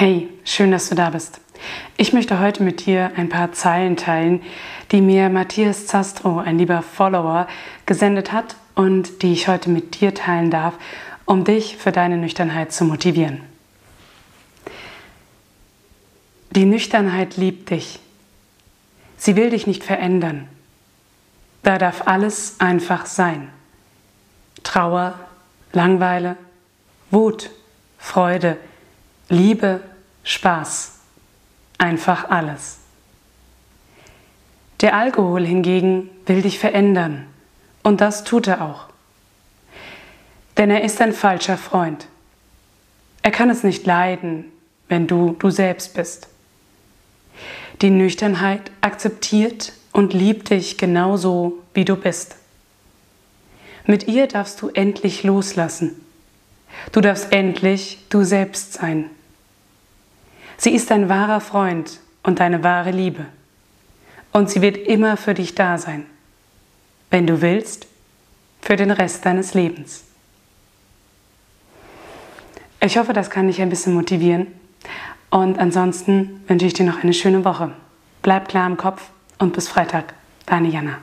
Hey, schön, dass du da bist. Ich möchte heute mit dir ein paar Zeilen teilen, die mir Matthias Zastro, ein lieber Follower, gesendet hat und die ich heute mit dir teilen darf, um dich für deine Nüchternheit zu motivieren. Die Nüchternheit liebt dich. Sie will dich nicht verändern. Da darf alles einfach sein. Trauer, Langweile, Wut, Freude, Liebe, Spaß. Einfach alles. Der Alkohol hingegen will dich verändern. Und das tut er auch. Denn er ist ein falscher Freund. Er kann es nicht leiden, wenn du du selbst bist. Die Nüchternheit akzeptiert und liebt dich genauso, wie du bist. Mit ihr darfst du endlich loslassen. Du darfst endlich du selbst sein. Sie ist dein wahrer Freund und deine wahre Liebe. Und sie wird immer für dich da sein. Wenn du willst, für den Rest deines Lebens. Ich hoffe, das kann dich ein bisschen motivieren. Und ansonsten wünsche ich dir noch eine schöne Woche. Bleib klar im Kopf und bis Freitag. Deine Jana.